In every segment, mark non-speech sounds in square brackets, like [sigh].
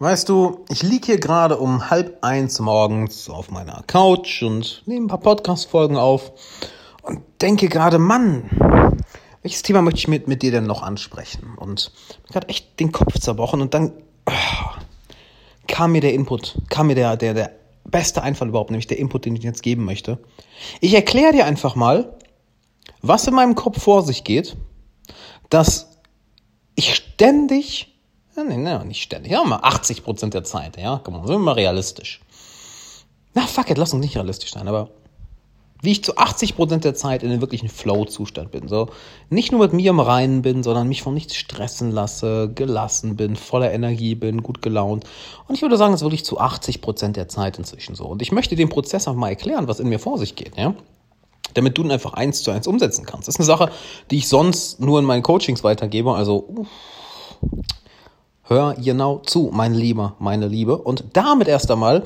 Weißt du, ich liege hier gerade um halb eins morgens auf meiner Couch und nehme ein paar Podcast-Folgen auf und denke gerade, Mann, welches Thema möchte ich mit, mit dir denn noch ansprechen? Und mir gerade echt den Kopf zerbrochen und dann oh, kam mir der Input, kam mir der, der, der beste Einfall überhaupt, nämlich der Input, den ich jetzt geben möchte. Ich erkläre dir einfach mal, was in meinem Kopf vor sich geht, dass ich ständig nee, nee, nicht ständig. Ja, mal 80 Prozent der Zeit, ja. Komm sind wir mal realistisch. Na, fuck it, lass uns nicht realistisch sein, aber wie ich zu 80 Prozent der Zeit in einem wirklichen Flow-Zustand bin. So, nicht nur mit mir im Reinen bin, sondern mich von nichts stressen lasse, gelassen bin, voller Energie bin, gut gelaunt. Und ich würde sagen, es ist wirklich zu 80 Prozent der Zeit inzwischen so. Und ich möchte den Prozess auch mal erklären, was in mir vor sich geht, ja damit du ihn einfach eins zu eins umsetzen kannst. Das ist eine Sache, die ich sonst nur in meinen Coachings weitergebe. Also uff, Hör genau zu, mein Lieber, meine Liebe. Und damit erst einmal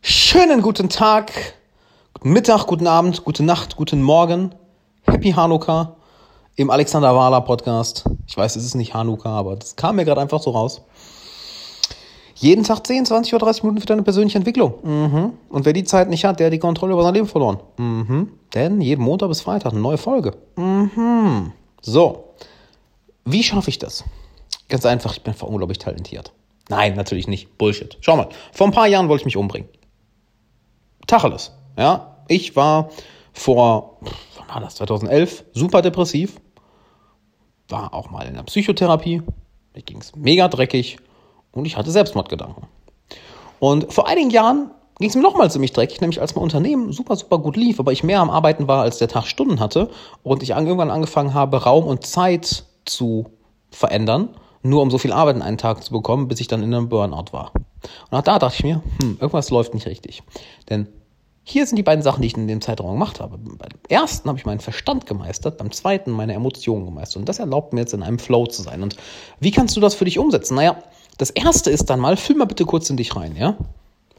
schönen guten Tag, guten Mittag, guten Abend, gute Nacht, guten Morgen. Happy Hanukkah im Alexander Wahler Podcast. Ich weiß, es ist nicht Hanukkah, aber das kam mir gerade einfach so raus. Jeden Tag 10, 20 oder 30 Minuten für deine persönliche Entwicklung. Mhm. Und wer die Zeit nicht hat, der hat die Kontrolle über sein Leben verloren. Mhm. Denn jeden Montag bis Freitag eine neue Folge. Mhm. So. Wie schaffe ich das? Ganz einfach, ich bin unglaublich talentiert. Nein, natürlich nicht. Bullshit. Schau mal, vor ein paar Jahren wollte ich mich umbringen. Tacheles. Ja, ich war vor, wann war das, 2011, super depressiv. War auch mal in der Psychotherapie. Mir ging es mega dreckig und ich hatte Selbstmordgedanken. Und vor einigen Jahren ging es mir nochmal ziemlich dreckig, nämlich als mein Unternehmen super, super gut lief, aber ich mehr am Arbeiten war, als der Tag Stunden hatte und ich irgendwann angefangen habe, Raum und Zeit zu verändern nur um so viel Arbeit in einen Tag zu bekommen, bis ich dann in einem Burnout war. Und auch da dachte ich mir, hm, irgendwas läuft nicht richtig. Denn hier sind die beiden Sachen, die ich in dem Zeitraum gemacht habe. Beim ersten habe ich meinen Verstand gemeistert, beim zweiten meine Emotionen gemeistert. Und das erlaubt mir jetzt in einem Flow zu sein. Und wie kannst du das für dich umsetzen? Naja, das erste ist dann mal, fühl mal bitte kurz in dich rein, ja?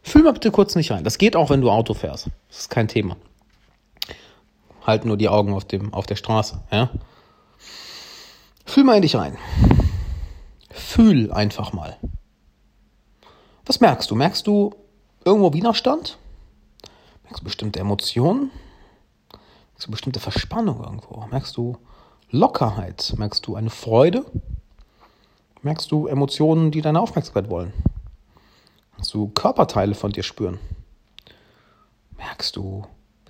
Fühl mal bitte kurz in dich rein. Das geht auch, wenn du Auto fährst. Das ist kein Thema. Halt nur die Augen auf, dem, auf der Straße, ja? Fühl mal in dich rein. Fühl einfach mal. Was merkst du? Merkst du irgendwo Widerstand? Merkst du bestimmte Emotionen? Merkst du bestimmte Verspannung irgendwo? Merkst du Lockerheit? Merkst du eine Freude? Merkst du Emotionen, die deine Aufmerksamkeit wollen? Kannst du Körperteile von dir spüren? Merkst du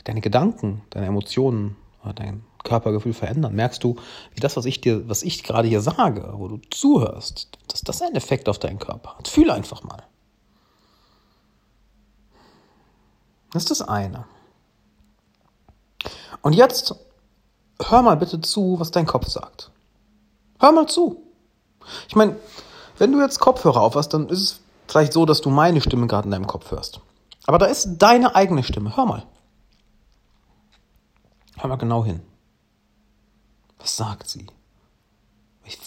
deine Gedanken, deine Emotionen, dein Körpergefühl verändern? Merkst du, wie das, was ich dir, was ich gerade hier sage, wo du zuhörst, dass das einen Effekt auf deinen Körper hat? Fühle einfach mal. Das ist das eine. Und jetzt hör mal bitte zu, was dein Kopf sagt. Hör mal zu. Ich meine, wenn du jetzt Kopfhörer auf hast, dann ist es vielleicht so, dass du meine Stimme gerade in deinem Kopf hörst. Aber da ist deine eigene Stimme. Hör mal. Hör mal genau hin. Was sagt sie?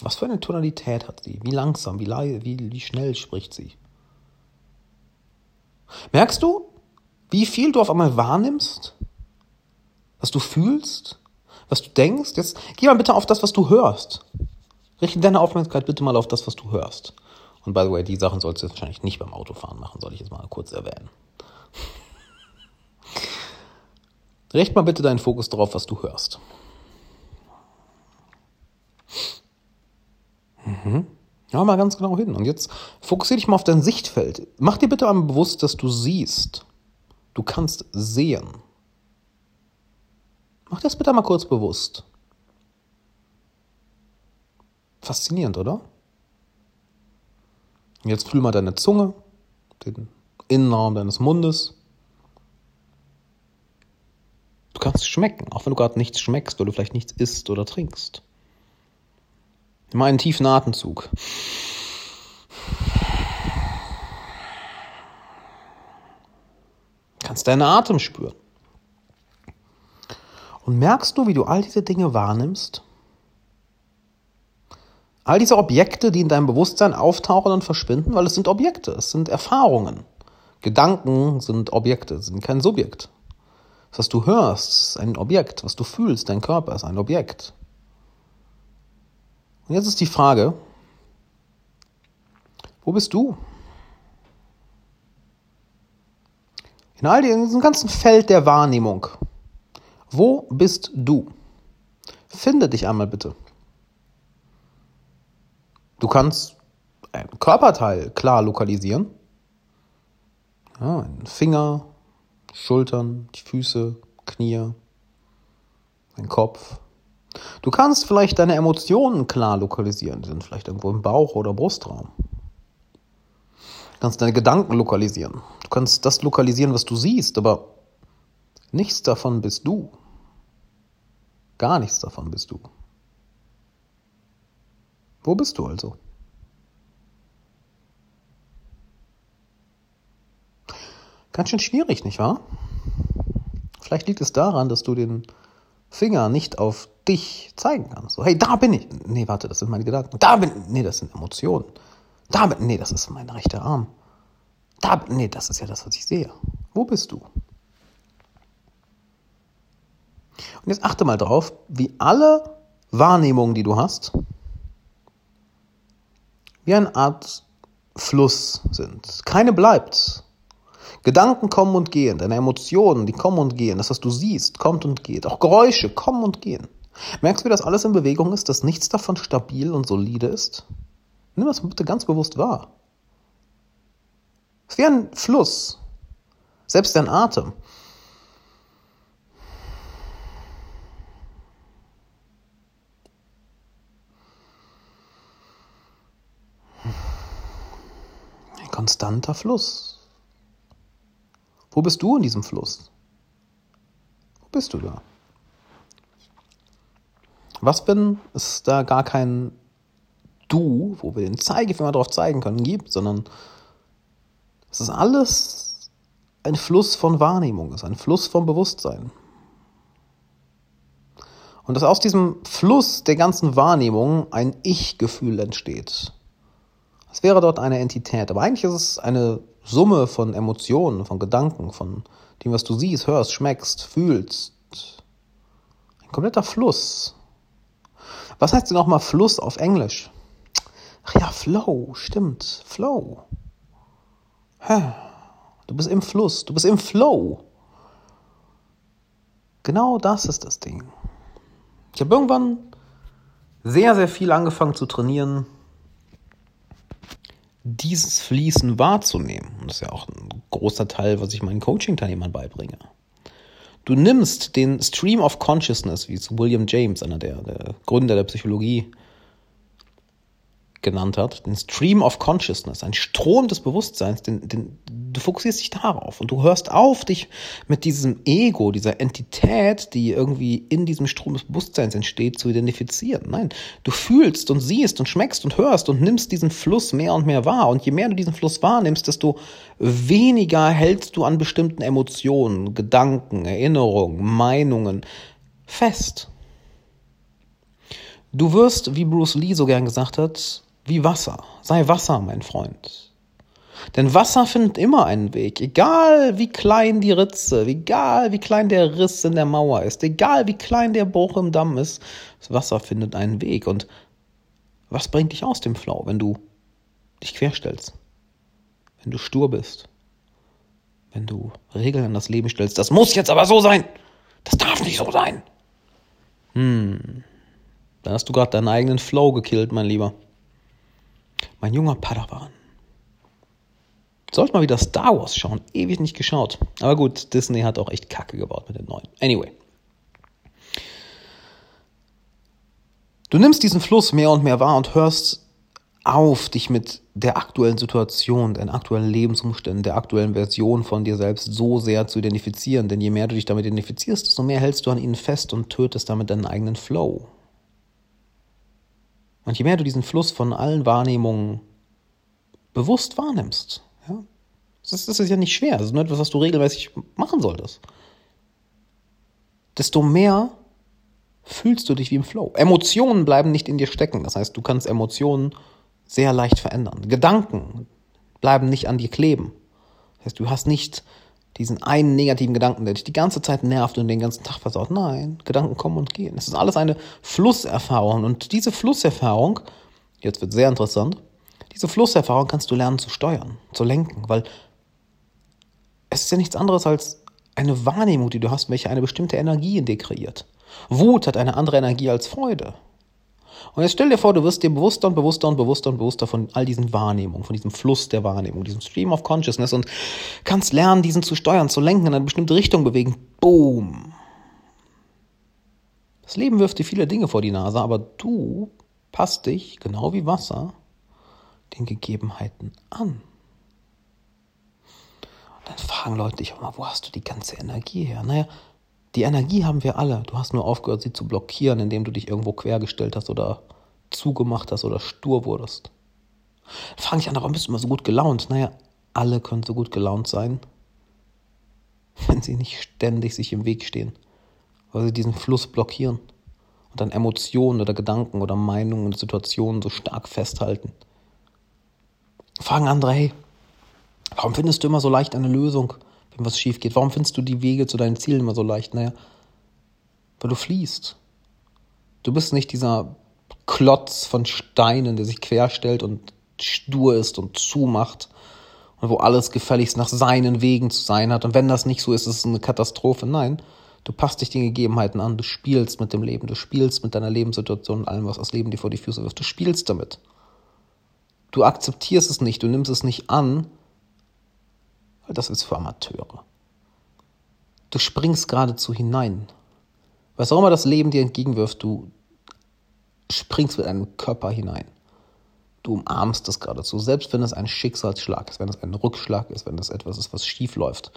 Was für eine Tonalität hat sie? Wie langsam, wie leise, wie, wie schnell spricht sie? Merkst du, wie viel du auf einmal wahrnimmst? Was du fühlst? Was du denkst? Jetzt geh mal bitte auf das, was du hörst. Richte deine Aufmerksamkeit bitte mal auf das, was du hörst. Und by the way, die Sachen sollst du jetzt wahrscheinlich nicht beim Autofahren machen, soll ich jetzt mal kurz erwähnen. [laughs] Richte mal bitte deinen Fokus darauf, was du hörst. Mhm. Ja, mal ganz genau hin. Und jetzt fokussiere dich mal auf dein Sichtfeld. Mach dir bitte einmal bewusst, dass du siehst. Du kannst sehen. Mach das bitte mal kurz bewusst. Faszinierend, oder? Jetzt fühl mal deine Zunge, den Innenraum deines Mundes. Du kannst schmecken, auch wenn du gerade nichts schmeckst oder du vielleicht nichts isst oder trinkst. Nimm einen tiefen Atemzug. Kannst deinen Atem spüren. Und merkst du, wie du all diese Dinge wahrnimmst? All diese Objekte, die in deinem Bewusstsein auftauchen und verschwinden, weil es sind Objekte, es sind Erfahrungen. Gedanken sind Objekte, sind kein Subjekt. Was du hörst, ist ein Objekt. Was du fühlst, dein Körper ist ein Objekt. Und jetzt ist die Frage, wo bist du? In all diesem ganzen Feld der Wahrnehmung. Wo bist du? Finde dich einmal bitte. Du kannst einen Körperteil klar lokalisieren. Ja, einen Finger, Schultern, die Füße, Knie, den Kopf, Du kannst vielleicht deine Emotionen klar lokalisieren. Die sind vielleicht irgendwo im Bauch oder Brustraum. Du kannst deine Gedanken lokalisieren. Du kannst das lokalisieren, was du siehst, aber nichts davon bist du. Gar nichts davon bist du. Wo bist du also? Ganz schön schwierig, nicht wahr? Vielleicht liegt es daran, dass du den Finger nicht auf dich zeigen kannst. So, hey, da bin ich. Nee, warte, das sind meine Gedanken. Da bin Nee, das sind Emotionen. Da bin Nee, das ist mein rechter Arm. Da Nee, das ist ja das, was ich sehe. Wo bist du? Und jetzt achte mal drauf, wie alle Wahrnehmungen, die du hast, wie eine Art Fluss sind. Keine bleibt. Gedanken kommen und gehen, deine Emotionen, die kommen und gehen, das, was du siehst, kommt und geht. Auch Geräusche kommen und gehen. Merkst du, wie das alles in Bewegung ist, dass nichts davon stabil und solide ist? Nimm das bitte ganz bewusst wahr. Es ist wie ein Fluss. Selbst dein Atem. Ein konstanter Fluss. Wo bist du in diesem Fluss? Wo bist du da? Was bin, ist da gar kein Du, wo wir den Zeigefinger drauf zeigen können, gibt, sondern es ist alles ein Fluss von Wahrnehmung, es ist ein Fluss von Bewusstsein. Und dass aus diesem Fluss der ganzen Wahrnehmung ein Ich-Gefühl entsteht. Es wäre dort eine Entität, aber eigentlich ist es eine Summe von Emotionen, von Gedanken, von dem, was du siehst, hörst, schmeckst, fühlst. Ein kompletter Fluss. Was heißt denn nochmal Fluss auf Englisch? Ach ja, Flow, stimmt. Flow. Hä? Du bist im Fluss, du bist im Flow. Genau das ist das Ding. Ich habe irgendwann sehr, sehr viel angefangen zu trainieren, dieses Fließen wahrzunehmen. Das ist ja auch ein großer Teil, was ich meinen Coaching-Teilnehmern beibringe. Du nimmst den Stream of Consciousness, wie es William James, einer der, der Gründer der Psychologie, genannt hat, den Stream of Consciousness, ein Strom des Bewusstseins, den, den, du fokussierst dich darauf und du hörst auf, dich mit diesem Ego, dieser Entität, die irgendwie in diesem Strom des Bewusstseins entsteht, zu identifizieren. Nein, du fühlst und siehst und schmeckst und hörst und nimmst diesen Fluss mehr und mehr wahr. Und je mehr du diesen Fluss wahrnimmst, desto weniger hältst du an bestimmten Emotionen, Gedanken, Erinnerungen, Meinungen fest. Du wirst, wie Bruce Lee so gern gesagt hat, wie Wasser. Sei Wasser, mein Freund. Denn Wasser findet immer einen Weg, egal wie klein die Ritze, egal wie klein der Riss in der Mauer ist, egal wie klein der Bruch im Damm ist, das Wasser findet einen Weg. Und was bringt dich aus dem Flow, wenn du dich querstellst? Wenn du stur bist? Wenn du Regeln an das Leben stellst? Das muss jetzt aber so sein! Das darf nicht so sein! Hm. Dann hast du gerade deinen eigenen Flow gekillt, mein Lieber. Mein junger Padawan. Sollte mal wieder Star Wars schauen. Ewig nicht geschaut. Aber gut, Disney hat auch echt Kacke gebaut mit den neuen. Anyway. Du nimmst diesen Fluss mehr und mehr wahr und hörst auf, dich mit der aktuellen Situation, den aktuellen Lebensumständen, der aktuellen Version von dir selbst so sehr zu identifizieren. Denn je mehr du dich damit identifizierst, desto mehr hältst du an ihnen fest und tötest damit deinen eigenen Flow. Und je mehr du diesen Fluss von allen Wahrnehmungen bewusst wahrnimmst, ja, das ist, das ist ja nicht schwer, das ist nur etwas, was du regelmäßig machen solltest, desto mehr fühlst du dich wie im Flow. Emotionen bleiben nicht in dir stecken, das heißt, du kannst Emotionen sehr leicht verändern. Gedanken bleiben nicht an dir kleben. Das heißt, du hast nicht diesen einen negativen Gedanken, der dich die ganze Zeit nervt und den ganzen Tag versaut. Nein, Gedanken kommen und gehen. Es ist alles eine Flusserfahrung. Und diese Flusserfahrung, jetzt wird sehr interessant, diese Flusserfahrung kannst du lernen zu steuern, zu lenken, weil es ist ja nichts anderes als eine Wahrnehmung, die du hast, welche eine bestimmte Energie in dir kreiert. Wut hat eine andere Energie als Freude. Und jetzt stell dir vor, du wirst dir bewusster und bewusster und bewusster und bewusster von all diesen Wahrnehmungen, von diesem Fluss der Wahrnehmung, diesem Stream of Consciousness und kannst lernen, diesen zu steuern, zu lenken, in eine bestimmte Richtung bewegen. Boom. Das Leben wirft dir viele Dinge vor die Nase, aber du passt dich, genau wie Wasser, den Gegebenheiten an. Und dann fragen Leute dich auch mal, wo hast du die ganze Energie her? Naja, die Energie haben wir alle. Du hast nur aufgehört, sie zu blockieren, indem du dich irgendwo quergestellt hast oder zugemacht hast oder stur wurdest. Dann frage ich an, warum bist du immer so gut gelaunt? Naja, alle können so gut gelaunt sein, wenn sie nicht ständig sich im Weg stehen, weil sie diesen Fluss blockieren und an Emotionen oder Gedanken oder Meinungen und Situationen so stark festhalten. Fragen andere, hey, warum findest du immer so leicht eine Lösung? wenn was schief geht? Warum findest du die Wege zu deinen Zielen immer so leicht? Naja, weil du fließt. Du bist nicht dieser Klotz von Steinen, der sich querstellt und stur ist und zumacht und wo alles gefälligst nach seinen Wegen zu sein hat. Und wenn das nicht so ist, ist es eine Katastrophe. Nein, du passt dich den Gegebenheiten an, du spielst mit dem Leben, du spielst mit deiner Lebenssituation und allem, was das Leben dir vor die Füße wirft. Du spielst damit. Du akzeptierst es nicht, du nimmst es nicht an, weil das ist für Amateure. Du springst geradezu hinein. Was auch immer das Leben dir entgegenwirft, du springst mit deinem Körper hinein. Du umarmst das geradezu, selbst wenn es ein Schicksalsschlag ist, wenn es ein Rückschlag ist, wenn es etwas ist, was schief läuft.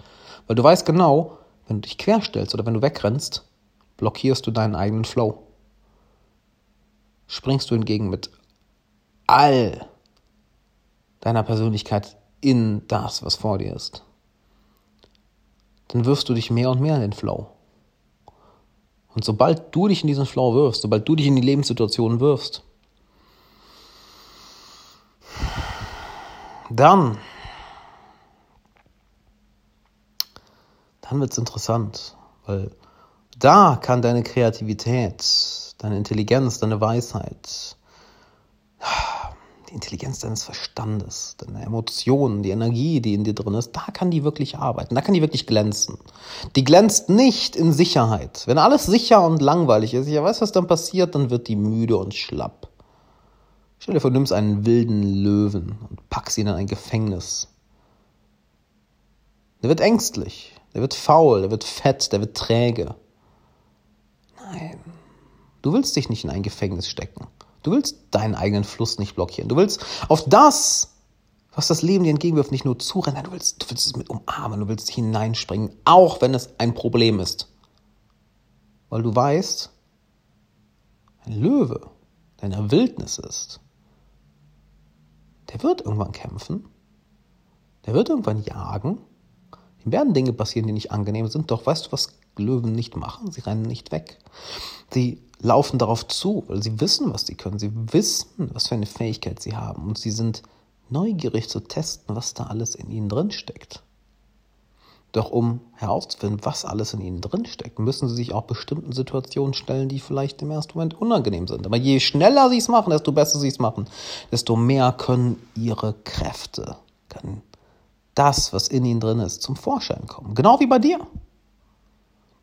Weil du weißt genau, wenn du dich querstellst oder wenn du wegrennst, blockierst du deinen eigenen Flow. Springst du hingegen mit all deiner Persönlichkeit in das, was vor dir ist, dann wirfst du dich mehr und mehr in den Flow. Und sobald du dich in diesen Flow wirfst, sobald du dich in die Lebenssituation wirfst, dann, dann wird es interessant, weil da kann deine Kreativität, deine Intelligenz, deine Weisheit, die Intelligenz deines Verstandes, deine Emotionen, die Energie, die in dir drin ist, da kann die wirklich arbeiten, da kann die wirklich glänzen. Die glänzt nicht in Sicherheit. Wenn alles sicher und langweilig ist, ja, weißt was dann passiert, dann wird die müde und schlapp. Stell dir vor, du nimmst einen wilden Löwen und packst ihn in ein Gefängnis. Der wird ängstlich, der wird faul, der wird fett, der wird träge. Nein, du willst dich nicht in ein Gefängnis stecken. Du willst deinen eigenen Fluss nicht blockieren. Du willst auf das, was das Leben dir entgegenwirft, nicht nur zurennen, du willst, du willst es mit umarmen, du willst hineinspringen, auch wenn es ein Problem ist. Weil du weißt, ein Löwe, der in der Wildnis ist, der wird irgendwann kämpfen, der wird irgendwann jagen, ihm werden Dinge passieren, die nicht angenehm sind, doch weißt du, was Löwen nicht machen? Sie rennen nicht weg. Sie laufen darauf zu, weil sie wissen, was sie können. Sie wissen, was für eine Fähigkeit sie haben. Und sie sind neugierig zu testen, was da alles in ihnen drin steckt. Doch um herauszufinden, was alles in ihnen drin steckt, müssen sie sich auch bestimmten Situationen stellen, die vielleicht im ersten Moment unangenehm sind. Aber je schneller sie es machen, desto besser sie es machen, desto mehr können ihre Kräfte, können das, was in ihnen drin ist, zum Vorschein kommen. Genau wie bei dir.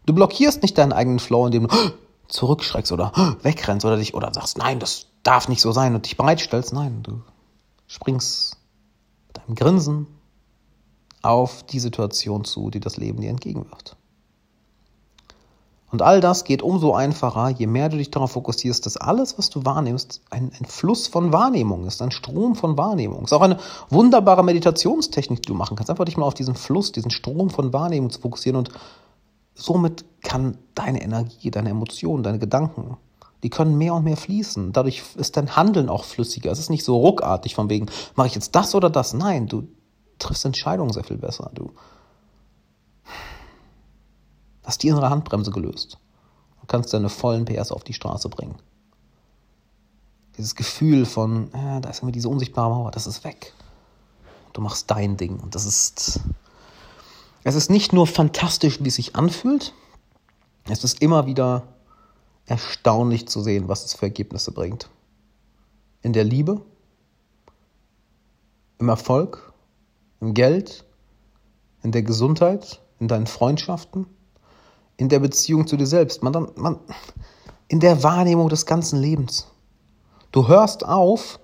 Du blockierst nicht deinen eigenen Flow, indem du zurückschreckst oder wegrennst oder dich oder sagst, nein, das darf nicht so sein und dich bereitstellst. Nein, du springst mit deinem Grinsen auf die Situation zu, die das Leben dir entgegenwirft. Und all das geht umso einfacher, je mehr du dich darauf fokussierst, dass alles, was du wahrnimmst, ein, ein Fluss von Wahrnehmung ist, ein Strom von Wahrnehmung. Es ist auch eine wunderbare Meditationstechnik, die du machen kannst. Einfach dich mal auf diesen Fluss, diesen Strom von Wahrnehmung zu fokussieren und somit kann deine Energie, deine Emotionen, deine Gedanken, die können mehr und mehr fließen. Dadurch ist dein Handeln auch flüssiger. Es ist nicht so ruckartig von wegen, mache ich jetzt das oder das? Nein, du triffst Entscheidungen sehr viel besser. Du hast die innere Handbremse gelöst und kannst deine vollen PS auf die Straße bringen. Dieses Gefühl von, äh, da ist immer diese unsichtbare Mauer, das ist weg. du machst dein Ding und das ist es ist nicht nur fantastisch, wie es sich anfühlt, es ist immer wieder erstaunlich zu sehen, was es für Ergebnisse bringt. In der Liebe, im Erfolg, im Geld, in der Gesundheit, in deinen Freundschaften, in der Beziehung zu dir selbst, man, man, in der Wahrnehmung des ganzen Lebens. Du hörst auf,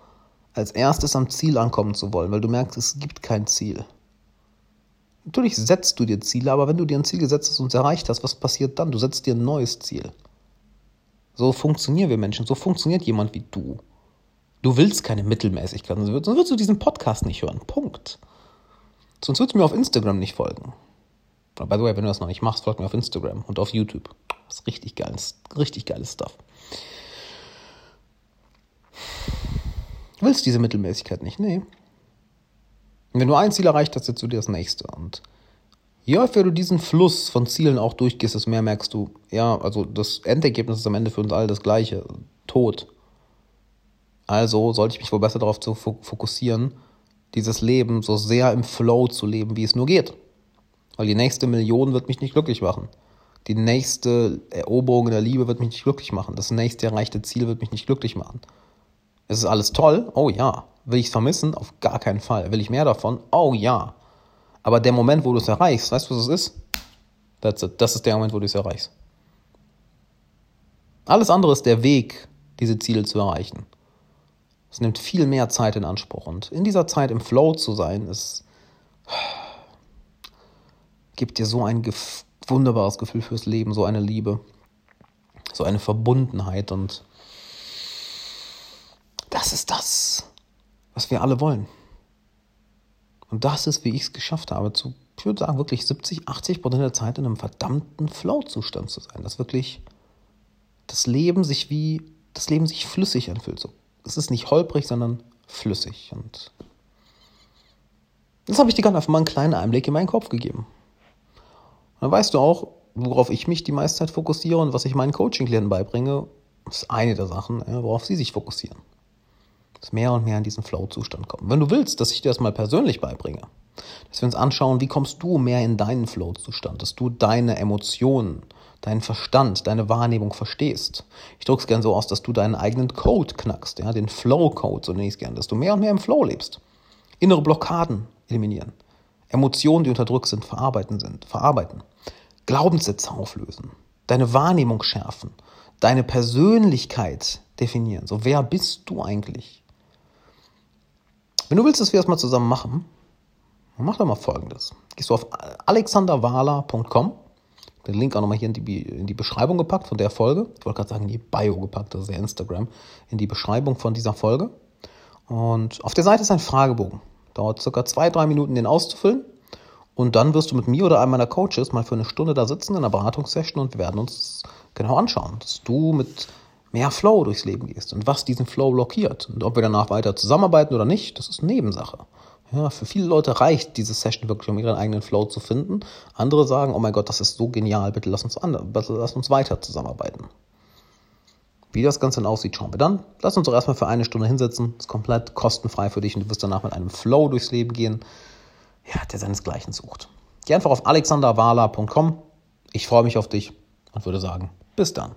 als erstes am Ziel ankommen zu wollen, weil du merkst, es gibt kein Ziel. Natürlich setzt du dir Ziele, aber wenn du dir ein Ziel gesetzt hast und es erreicht hast, was passiert dann? Du setzt dir ein neues Ziel. So funktionieren wir Menschen, so funktioniert jemand wie du. Du willst keine Mittelmäßigkeit, sonst würdest du diesen Podcast nicht hören. Punkt. Sonst würdest du mir auf Instagram nicht folgen. By the way, wenn du das noch nicht machst, folg mir auf Instagram und auf YouTube. Das ist richtig geiles, richtig geiles Stuff. Du willst diese Mittelmäßigkeit nicht, nee. Und wenn du ein Ziel erreicht hast, setzt du dir das nächste. Und je öfter du diesen Fluss von Zielen auch durchgehst, desto mehr merkst du, ja, also das Endergebnis ist am Ende für uns alle das gleiche. Tod. Also sollte ich mich wohl besser darauf zu fokussieren, dieses Leben so sehr im Flow zu leben, wie es nur geht. Weil die nächste Million wird mich nicht glücklich machen. Die nächste Eroberung in der Liebe wird mich nicht glücklich machen. Das nächste erreichte Ziel wird mich nicht glücklich machen. Es ist alles toll? Oh ja. Will ich es vermissen? Auf gar keinen Fall. Will ich mehr davon? Oh ja. Aber der Moment, wo du es erreichst, weißt du, was es ist? That's it. Das ist der Moment, wo du es erreichst. Alles andere ist der Weg, diese Ziele zu erreichen. Es nimmt viel mehr Zeit in Anspruch. Und in dieser Zeit im Flow zu sein, ist, gibt dir so ein gef wunderbares Gefühl fürs Leben, so eine Liebe, so eine Verbundenheit. Und das ist das, was wir alle wollen. Und das ist, wie ich es geschafft habe, zu, ich würde sagen, wirklich 70, 80 Prozent der Zeit in einem verdammten Flow-Zustand zu sein. Dass wirklich das Leben sich wie, das Leben sich flüssig anfühlt. So, es ist nicht holprig, sondern flüssig. Und das habe ich dir gerade einfach mal einen kleinen Einblick in meinen Kopf gegeben. Und dann weißt du auch, worauf ich mich die meiste Zeit fokussiere und was ich meinen Coaching-Klienten beibringe, ist eine der Sachen, worauf sie sich fokussieren dass mehr und mehr in diesen Flow-Zustand kommen. Wenn du willst, dass ich dir das mal persönlich beibringe, dass wir uns anschauen, wie kommst du mehr in deinen Flow-Zustand, dass du deine Emotionen, deinen Verstand, deine Wahrnehmung verstehst. Ich drücke es gerne so aus, dass du deinen eigenen Code knackst, ja, den Flow-Code, so nenne ich es gerne, dass du mehr und mehr im Flow lebst. Innere Blockaden eliminieren. Emotionen, die unterdrückt sind, verarbeiten sind, verarbeiten. Glaubenssätze auflösen. Deine Wahrnehmung schärfen. Deine Persönlichkeit definieren. So, wer bist du eigentlich? Wenn du willst, dass wir das mal zusammen machen, dann mach doch mal folgendes. Gehst du auf alexanderwala.com, den Link auch nochmal hier in die, in die Beschreibung gepackt von der Folge. Ich wollte gerade sagen, in die Bio gepackt, das ist ja Instagram, in die Beschreibung von dieser Folge. Und auf der Seite ist ein Fragebogen. Dauert circa zwei, drei Minuten, den auszufüllen. Und dann wirst du mit mir oder einem meiner Coaches mal für eine Stunde da sitzen in einer Beratungssession und wir werden uns genau anschauen, dass du mit mehr Flow durchs Leben gehst und was diesen Flow blockiert. Und ob wir danach weiter zusammenarbeiten oder nicht, das ist Nebensache. Ja, für viele Leute reicht diese Session wirklich, um ihren eigenen Flow zu finden. Andere sagen, oh mein Gott, das ist so genial, bitte lass uns, bitte lass uns weiter zusammenarbeiten. Wie das Ganze dann aussieht, schauen wir dann. Lass uns doch erstmal für eine Stunde hinsetzen. Ist komplett kostenfrei für dich und du wirst danach mit einem Flow durchs Leben gehen, ja, der seinesgleichen sucht. Geh einfach auf alexanderwala.com. Ich freue mich auf dich und würde sagen, bis dann.